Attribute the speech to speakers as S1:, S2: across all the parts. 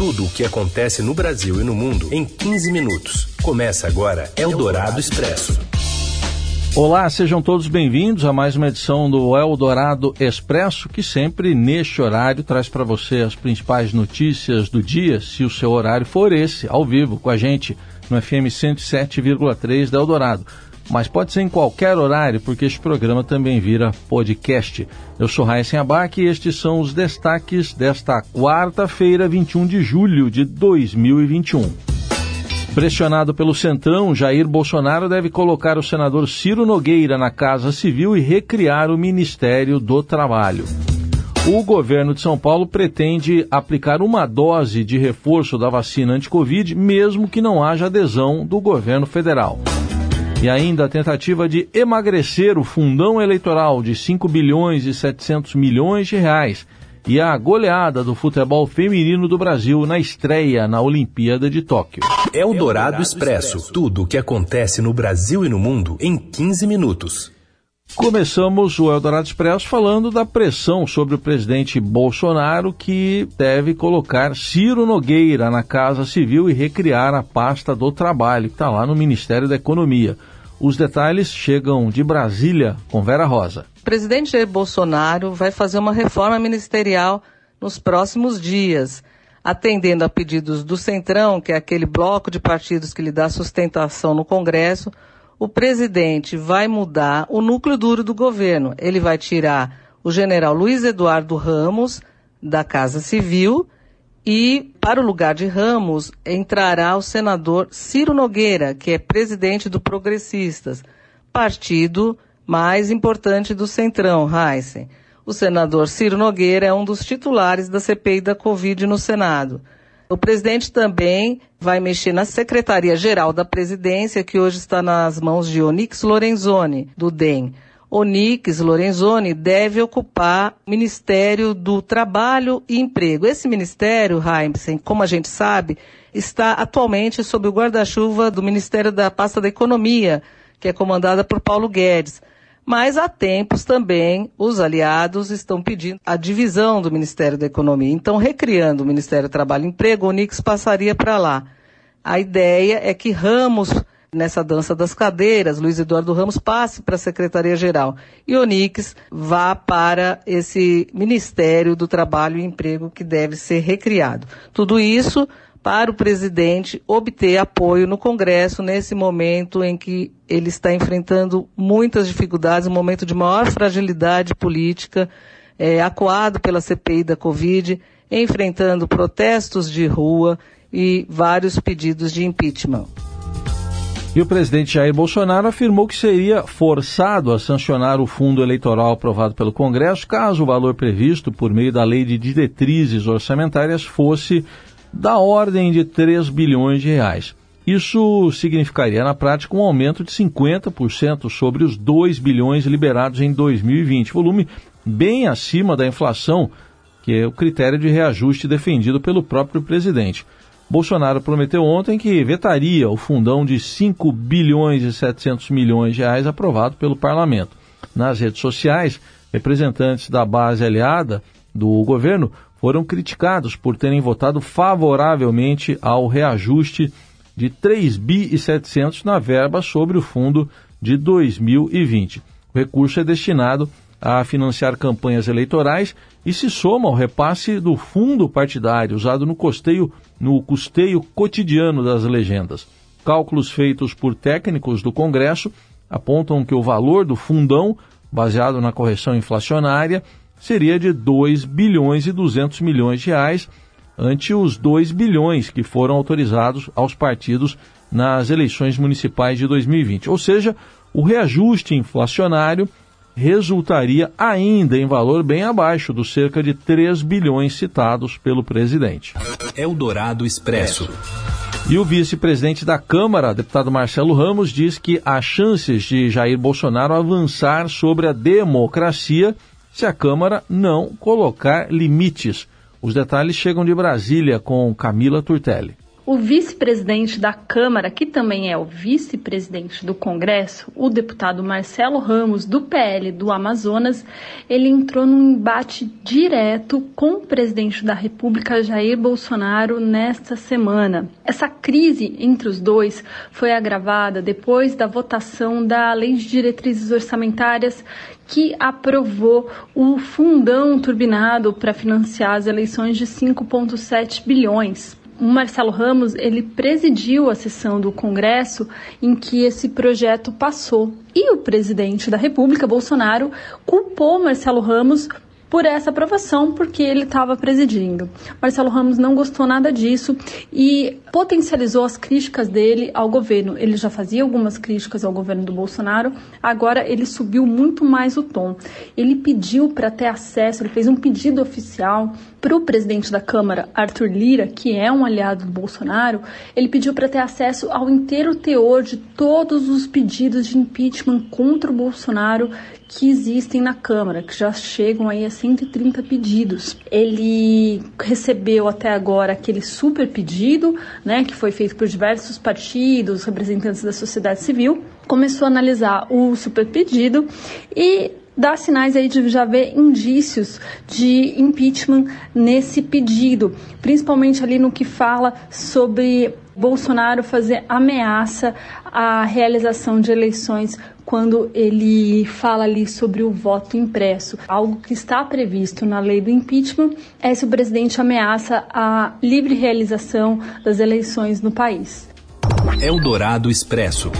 S1: Tudo o que acontece no Brasil e no mundo em 15 minutos. Começa agora Eldorado Expresso.
S2: Olá, sejam todos bem-vindos a mais uma edição do Eldorado Expresso, que sempre neste horário traz para você as principais notícias do dia, se o seu horário for esse, ao vivo com a gente no FM 107,3 da Eldorado mas pode ser em qualquer horário, porque este programa também vira podcast. Eu sou Raíssen Abac e estes são os destaques desta quarta-feira, 21 de julho de 2021. Pressionado pelo Centrão, Jair Bolsonaro deve colocar o senador Ciro Nogueira na Casa Civil e recriar o Ministério do Trabalho. O governo de São Paulo pretende aplicar uma dose de reforço da vacina anti-Covid, mesmo que não haja adesão do governo federal. E ainda a tentativa de emagrecer o fundão eleitoral de 5 bilhões e 700 milhões de reais e a goleada do futebol feminino do Brasil na estreia na Olimpíada de Tóquio.
S1: É o Dourado Expresso. Tudo o que acontece no Brasil e no mundo em 15 minutos.
S2: Começamos o Eldorado Expresso falando da pressão sobre o presidente Bolsonaro que deve colocar Ciro Nogueira na Casa Civil e recriar a pasta do trabalho, que está lá no Ministério da Economia. Os detalhes chegam de Brasília com Vera Rosa.
S3: O presidente Jair Bolsonaro vai fazer uma reforma ministerial nos próximos dias, atendendo a pedidos do Centrão, que é aquele bloco de partidos que lhe dá sustentação no Congresso o presidente vai mudar o núcleo duro do governo. Ele vai tirar o general Luiz Eduardo Ramos da Casa Civil e, para o lugar de Ramos, entrará o senador Ciro Nogueira, que é presidente do Progressistas, partido mais importante do Centrão, Heisen. O senador Ciro Nogueira é um dos titulares da CPI da Covid no Senado. O presidente também vai mexer na Secretaria-Geral da Presidência, que hoje está nas mãos de Onix Lorenzoni, do DEM. Onix Lorenzoni deve ocupar o Ministério do Trabalho e Emprego. Esse ministério, Heimsen, como a gente sabe, está atualmente sob o guarda-chuva do Ministério da Pasta da Economia, que é comandada por Paulo Guedes. Mas há tempos também os aliados estão pedindo a divisão do Ministério da Economia. Então, recriando o Ministério do Trabalho e Emprego, o Onix passaria para lá. A ideia é que Ramos, nessa dança das cadeiras, Luiz Eduardo Ramos passe para a Secretaria-Geral e Onix vá para esse Ministério do Trabalho e Emprego que deve ser recriado. Tudo isso para o presidente obter apoio no Congresso nesse momento em que ele está enfrentando muitas dificuldades, um momento de maior fragilidade política, é, acuado pela CPI da Covid, enfrentando protestos de rua e vários pedidos de impeachment.
S2: E o presidente Jair Bolsonaro afirmou que seria forçado a sancionar o fundo eleitoral aprovado pelo Congresso caso o valor previsto por meio da lei de diretrizes orçamentárias fosse da ordem de 3 bilhões de reais. Isso significaria, na prática, um aumento de 50% sobre os 2 bilhões liberados em 2020, volume bem acima da inflação, que é o critério de reajuste defendido pelo próprio presidente. Bolsonaro prometeu ontem que vetaria o fundão de 5 bilhões e 700 milhões de reais aprovado pelo parlamento. Nas redes sociais, representantes da base aliada do governo foram criticados por terem votado favoravelmente ao reajuste de 3 bi e 700 na verba sobre o fundo de 2020. O recurso é destinado a financiar campanhas eleitorais e se soma ao repasse do fundo partidário usado no custeio, no custeio cotidiano das legendas. Cálculos feitos por técnicos do Congresso apontam que o valor do fundão, baseado na correção inflacionária, seria de 2 bilhões e 200 milhões de reais, ante os 2 bilhões que foram autorizados aos partidos nas eleições municipais de 2020. Ou seja, o reajuste inflacionário resultaria ainda em valor bem abaixo dos cerca de 3 bilhões citados pelo presidente.
S1: Eldorado Expresso.
S2: E o vice-presidente da Câmara, deputado Marcelo Ramos, diz que há chances de Jair Bolsonaro avançar sobre a democracia se a Câmara não colocar limites. Os detalhes chegam de Brasília com Camila Turtelli.
S4: O vice-presidente da Câmara, que também é o vice-presidente do Congresso, o deputado Marcelo Ramos, do PL do Amazonas, ele entrou num embate direto com o presidente da República, Jair Bolsonaro, nesta semana. Essa crise entre os dois foi agravada depois da votação da Lei de Diretrizes Orçamentárias que aprovou o fundão turbinado para financiar as eleições de 5,7 bilhões o Marcelo Ramos ele presidiu a sessão do Congresso em que esse projeto passou. E o presidente da República, Bolsonaro, culpou Marcelo Ramos por essa aprovação, porque ele estava presidindo. Marcelo Ramos não gostou nada disso e potencializou as críticas dele ao governo. Ele já fazia algumas críticas ao governo do Bolsonaro, agora ele subiu muito mais o tom. Ele pediu para ter acesso, ele fez um pedido oficial para o presidente da Câmara, Arthur Lira, que é um aliado do Bolsonaro, ele pediu para ter acesso ao inteiro teor de todos os pedidos de impeachment contra o Bolsonaro que existem na Câmara, que já chegam aí a 130 pedidos. Ele recebeu até agora aquele super pedido, né, que foi feito por diversos partidos, representantes da sociedade civil, começou a analisar o super pedido e dá sinais aí de já ver indícios de impeachment nesse pedido, principalmente ali no que fala sobre Bolsonaro fazer ameaça à realização de eleições quando ele fala ali sobre o voto impresso. Algo que está previsto na lei do impeachment é se o presidente ameaça a livre realização das eleições no país.
S1: Eldorado Expresso.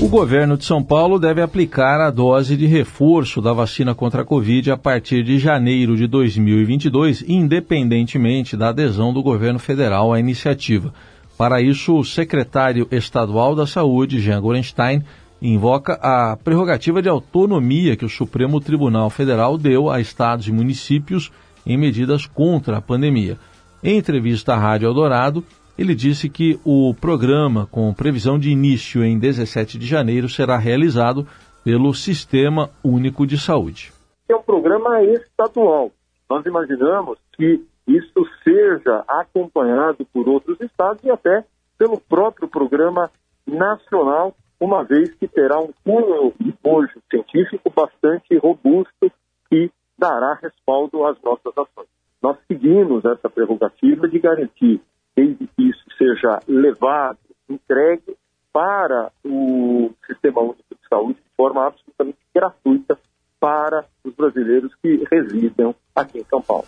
S2: O governo de São Paulo deve aplicar a dose de reforço da vacina contra a Covid a partir de janeiro de 2022, independentemente da adesão do governo federal à iniciativa. Para isso, o secretário estadual da Saúde, Jean Gorenstein, invoca a prerrogativa de autonomia que o Supremo Tribunal Federal deu a estados e municípios em medidas contra a pandemia. Em entrevista à Rádio Eldorado, ele disse que o programa, com previsão de início em 17 de janeiro, será realizado pelo Sistema Único de Saúde.
S5: É um programa estadual. Nós imaginamos que isso seja acompanhado por outros estados e até pelo próprio programa nacional uma vez que terá um cunho hoje científico bastante robusto que dará respaldo às nossas ações. Nós seguimos essa prerrogativa de garantir, desde que isso seja levado, entregue para o Sistema Único de Saúde de forma absolutamente gratuita para os brasileiros que residem aqui em São Paulo.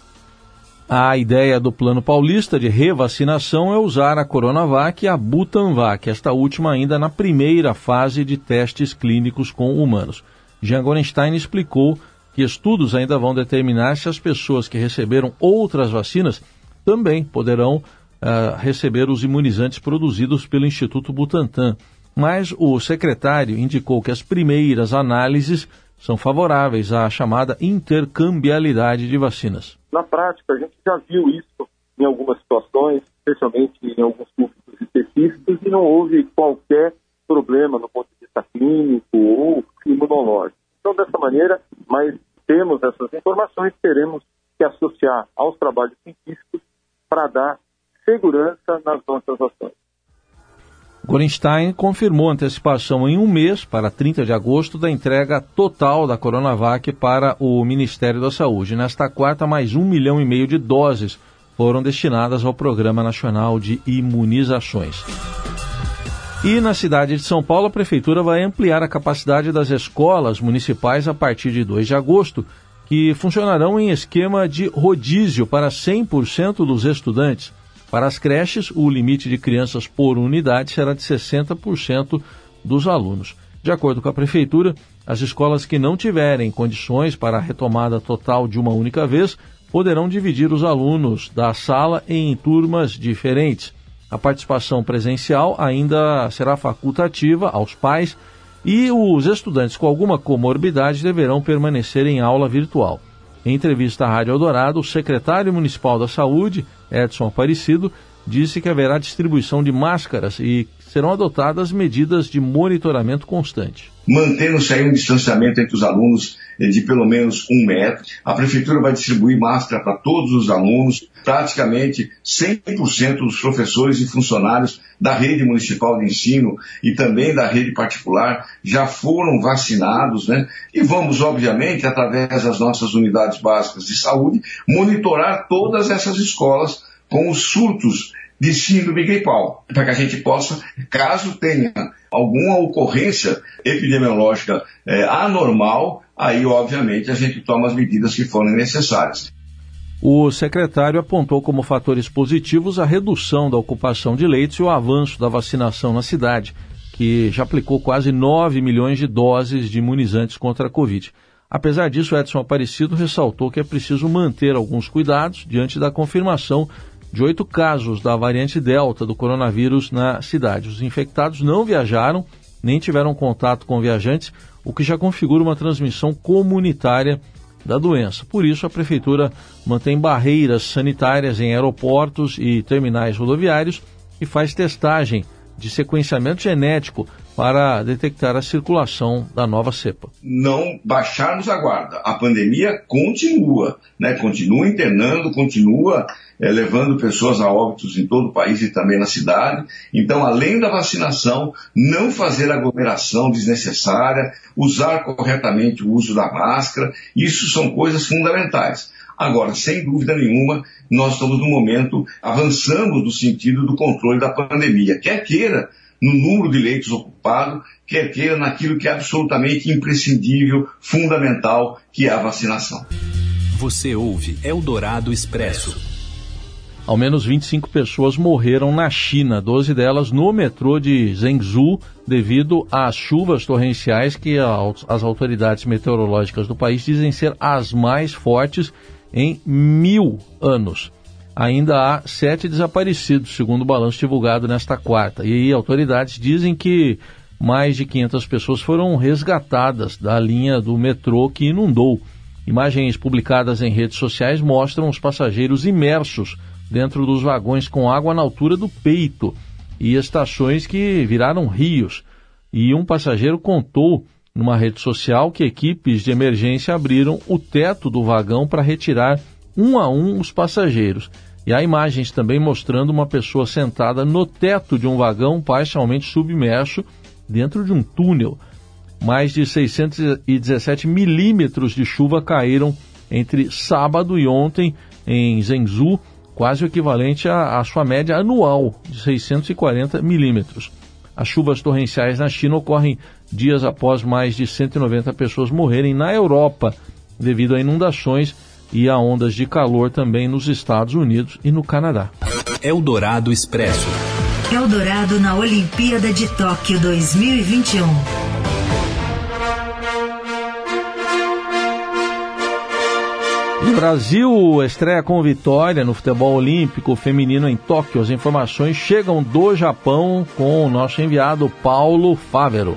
S2: A ideia do Plano Paulista de revacinação é usar a Coronavac e a Butanvac, esta última ainda na primeira fase de testes clínicos com humanos. Jean Gorenstein explicou que estudos ainda vão determinar se as pessoas que receberam outras vacinas também poderão receber os imunizantes produzidos pelo Instituto Butantan. Mas o secretário indicou que as primeiras análises são favoráveis à chamada intercambialidade de vacinas.
S5: Na prática, a gente já viu isso em algumas situações, especialmente em alguns públicos específicos, e não houve qualquer problema no ponto de vista clínico ou imunológico. Então, dessa maneira, mas temos essas informações, teremos que associar aos trabalhos científicos para dar segurança nas nossas ações.
S2: Gorenstein confirmou antecipação em um mês, para 30 de agosto, da entrega total da Coronavac para o Ministério da Saúde. Nesta quarta, mais um milhão e meio de doses foram destinadas ao Programa Nacional de Imunizações. E na cidade de São Paulo, a Prefeitura vai ampliar a capacidade das escolas municipais a partir de 2 de agosto, que funcionarão em esquema de rodízio para 100% dos estudantes. Para as creches, o limite de crianças por unidade será de 60% dos alunos. De acordo com a Prefeitura, as escolas que não tiverem condições para a retomada total de uma única vez poderão dividir os alunos da sala em turmas diferentes. A participação presencial ainda será facultativa aos pais e os estudantes com alguma comorbidade deverão permanecer em aula virtual. Em entrevista à Rádio Eldorado, o secretário municipal da Saúde, Edson Aparecido, disse que haverá distribuição de máscaras e serão adotadas medidas de monitoramento constante.
S6: Mantendo-se aí um distanciamento entre os alunos de pelo menos um metro. A prefeitura vai distribuir máscara para todos os alunos. Praticamente 100% dos professores e funcionários da rede municipal de ensino e também da rede particular já foram vacinados, né? E vamos, obviamente, através das nossas unidades básicas de saúde, monitorar todas essas escolas com os surtos de síndrome gripal, para que a gente possa, caso tenha alguma ocorrência epidemiológica é, anormal, aí obviamente a gente toma as medidas que forem necessárias.
S2: O secretário apontou como fatores positivos a redução da ocupação de leitos e o avanço da vacinação na cidade, que já aplicou quase 9 milhões de doses de imunizantes contra a Covid. Apesar disso, Edson Aparecido ressaltou que é preciso manter alguns cuidados diante da confirmação de oito casos da variante Delta do coronavírus na cidade. Os infectados não viajaram nem tiveram contato com viajantes, o que já configura uma transmissão comunitária da doença. Por isso, a Prefeitura mantém barreiras sanitárias em aeroportos e terminais rodoviários e faz testagem de sequenciamento genético para detectar a circulação da nova cepa.
S6: Não baixarmos a guarda. A pandemia continua, né? continua internando, continua é, levando pessoas a óbitos em todo o país e também na cidade. Então, além da vacinação, não fazer aglomeração desnecessária, usar corretamente o uso da máscara, isso são coisas fundamentais. Agora, sem dúvida nenhuma, nós estamos no momento, avançamos no sentido do controle da pandemia. Quer queira, no número de leitos ocupados, quer queira naquilo que é absolutamente imprescindível, fundamental, que é a vacinação.
S1: Você ouve Eldorado Expresso.
S2: Ao menos 25 pessoas morreram na China, 12 delas no metrô de Zhengzhou, devido às chuvas torrenciais que as autoridades meteorológicas do país dizem ser as mais fortes em mil anos ainda há sete desaparecidos, segundo o balanço divulgado nesta quarta. E aí, autoridades dizem que mais de 500 pessoas foram resgatadas da linha do metrô que inundou. Imagens publicadas em redes sociais mostram os passageiros imersos dentro dos vagões com água na altura do peito e estações que viraram rios. E um passageiro contou numa rede social que equipes de emergência abriram o teto do vagão para retirar um a um os passageiros. E há imagens também mostrando uma pessoa sentada no teto de um vagão parcialmente submerso dentro de um túnel. Mais de 617 milímetros de chuva caíram entre sábado e ontem em Zhengzhou, quase o equivalente à, à sua média anual de 640 milímetros. As chuvas torrenciais na China ocorrem dias após mais de 190 pessoas morrerem na Europa devido a inundações e a ondas de calor também nos Estados Unidos e no Canadá.
S1: Eldorado Expresso.
S7: Eldorado na Olimpíada de Tóquio 2021.
S2: O Brasil estreia com vitória no futebol olímpico feminino em Tóquio. As informações chegam do Japão com o nosso enviado Paulo Fávero.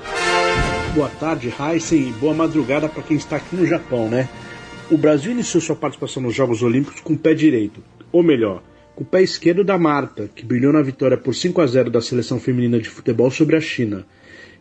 S8: Boa tarde, Heisen, e boa madrugada para quem está aqui no Japão, né? O Brasil iniciou sua participação nos Jogos Olímpicos com o pé direito, ou melhor, com o pé esquerdo da Marta, que brilhou na vitória por 5 a 0 da seleção feminina de futebol sobre a China.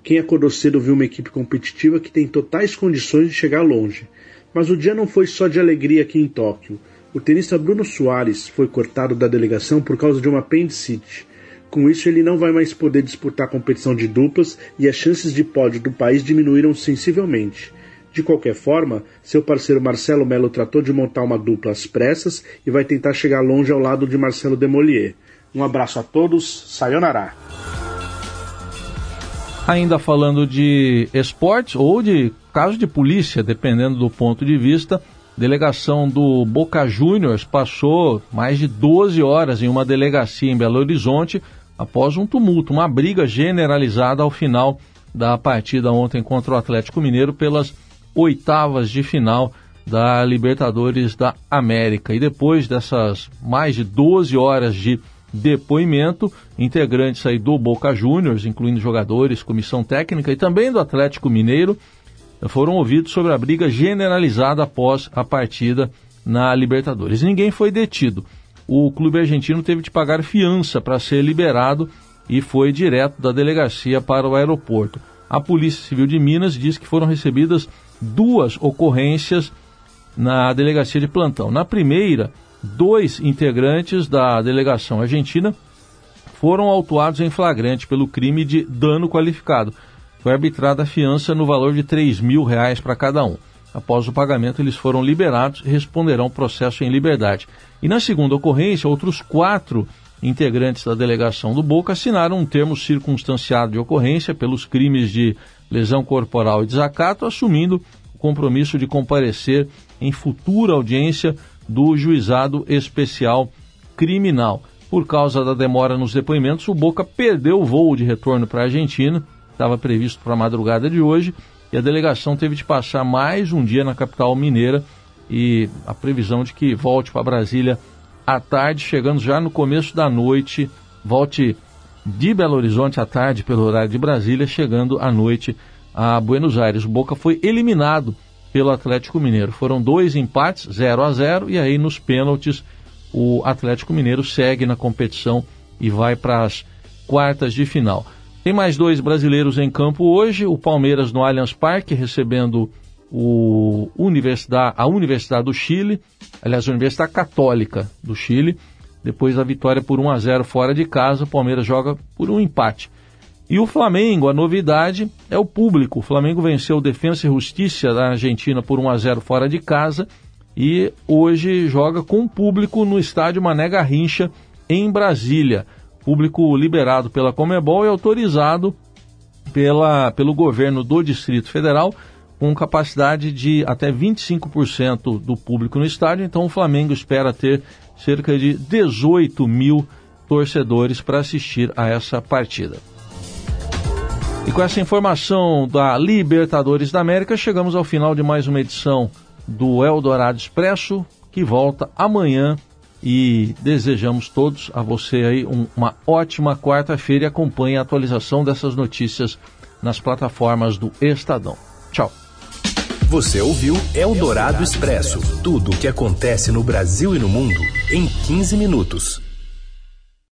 S8: Quem acordou cedo viu uma equipe competitiva que tem totais condições de chegar longe. Mas o dia não foi só de alegria aqui em Tóquio. O tenista Bruno Soares foi cortado da delegação por causa de uma apendicite. Com isso, ele não vai mais poder disputar a competição de duplas e as chances de pódio do país diminuíram sensivelmente. De qualquer forma, seu parceiro Marcelo Melo tratou de montar uma dupla às pressas e vai tentar chegar longe ao lado de Marcelo Demolier. Um abraço a todos, sayonara!
S2: Ainda falando de esportes ou de caso de polícia, dependendo do ponto de vista, delegação do Boca Juniors passou mais de 12 horas em uma delegacia em Belo Horizonte após um tumulto, uma briga generalizada ao final da partida ontem contra o Atlético Mineiro pelas oitavas de final da Libertadores da América. E depois dessas mais de 12 horas de depoimento, integrantes aí do Boca Juniors, incluindo jogadores, comissão técnica e também do Atlético Mineiro, foram ouvidos sobre a briga generalizada após a partida na Libertadores. Ninguém foi detido. O clube argentino teve de pagar fiança para ser liberado e foi direto da delegacia para o aeroporto. A Polícia Civil de Minas diz que foram recebidas duas ocorrências na delegacia de plantão. Na primeira, dois integrantes da delegação argentina foram autuados em flagrante pelo crime de dano qualificado. Foi arbitrada a fiança no valor de 3 mil reais para cada um. Após o pagamento, eles foram liberados e responderão processo em liberdade. E na segunda ocorrência, outros quatro integrantes da delegação do Boca assinaram um termo circunstanciado de ocorrência pelos crimes de lesão corporal e desacato, assumindo o compromisso de comparecer em futura audiência do juizado especial criminal. Por causa da demora nos depoimentos, o Boca perdeu o voo de retorno para a Argentina, estava previsto para a madrugada de hoje, e a delegação teve de passar mais um dia na capital mineira e a previsão de que volte para Brasília à tarde, chegando já no começo da noite, volte de Belo Horizonte à tarde pelo horário de Brasília, chegando à noite a Buenos Aires. O Boca foi eliminado pelo Atlético Mineiro. Foram dois empates, 0 a 0 e aí nos pênaltis o Atlético Mineiro segue na competição e vai para as quartas de final. Tem mais dois brasileiros em campo hoje, o Palmeiras no Allianz Parque recebendo o Universidade, a Universidade do Chile, aliás, a Universidade Católica do Chile, depois da vitória por 1 a 0 fora de casa, o Palmeiras joga por um empate. E o Flamengo, a novidade é o público. O Flamengo venceu o Defensa e Justiça da Argentina por 1 a 0 fora de casa e hoje joga com público no estádio Mané Garrincha em Brasília. Público liberado pela Comebol e autorizado pela, pelo governo do Distrito Federal com capacidade de até 25% do público no estádio. Então o Flamengo espera ter cerca de 18 mil torcedores para assistir a essa partida. E com essa informação da Libertadores da América, chegamos ao final de mais uma edição do Eldorado Expresso, que volta amanhã. E desejamos todos a você aí um, uma ótima quarta-feira e acompanhe a atualização dessas notícias nas plataformas do Estadão. Tchau.
S1: Você ouviu Eldorado Expresso tudo o que acontece no Brasil e no mundo em 15 minutos.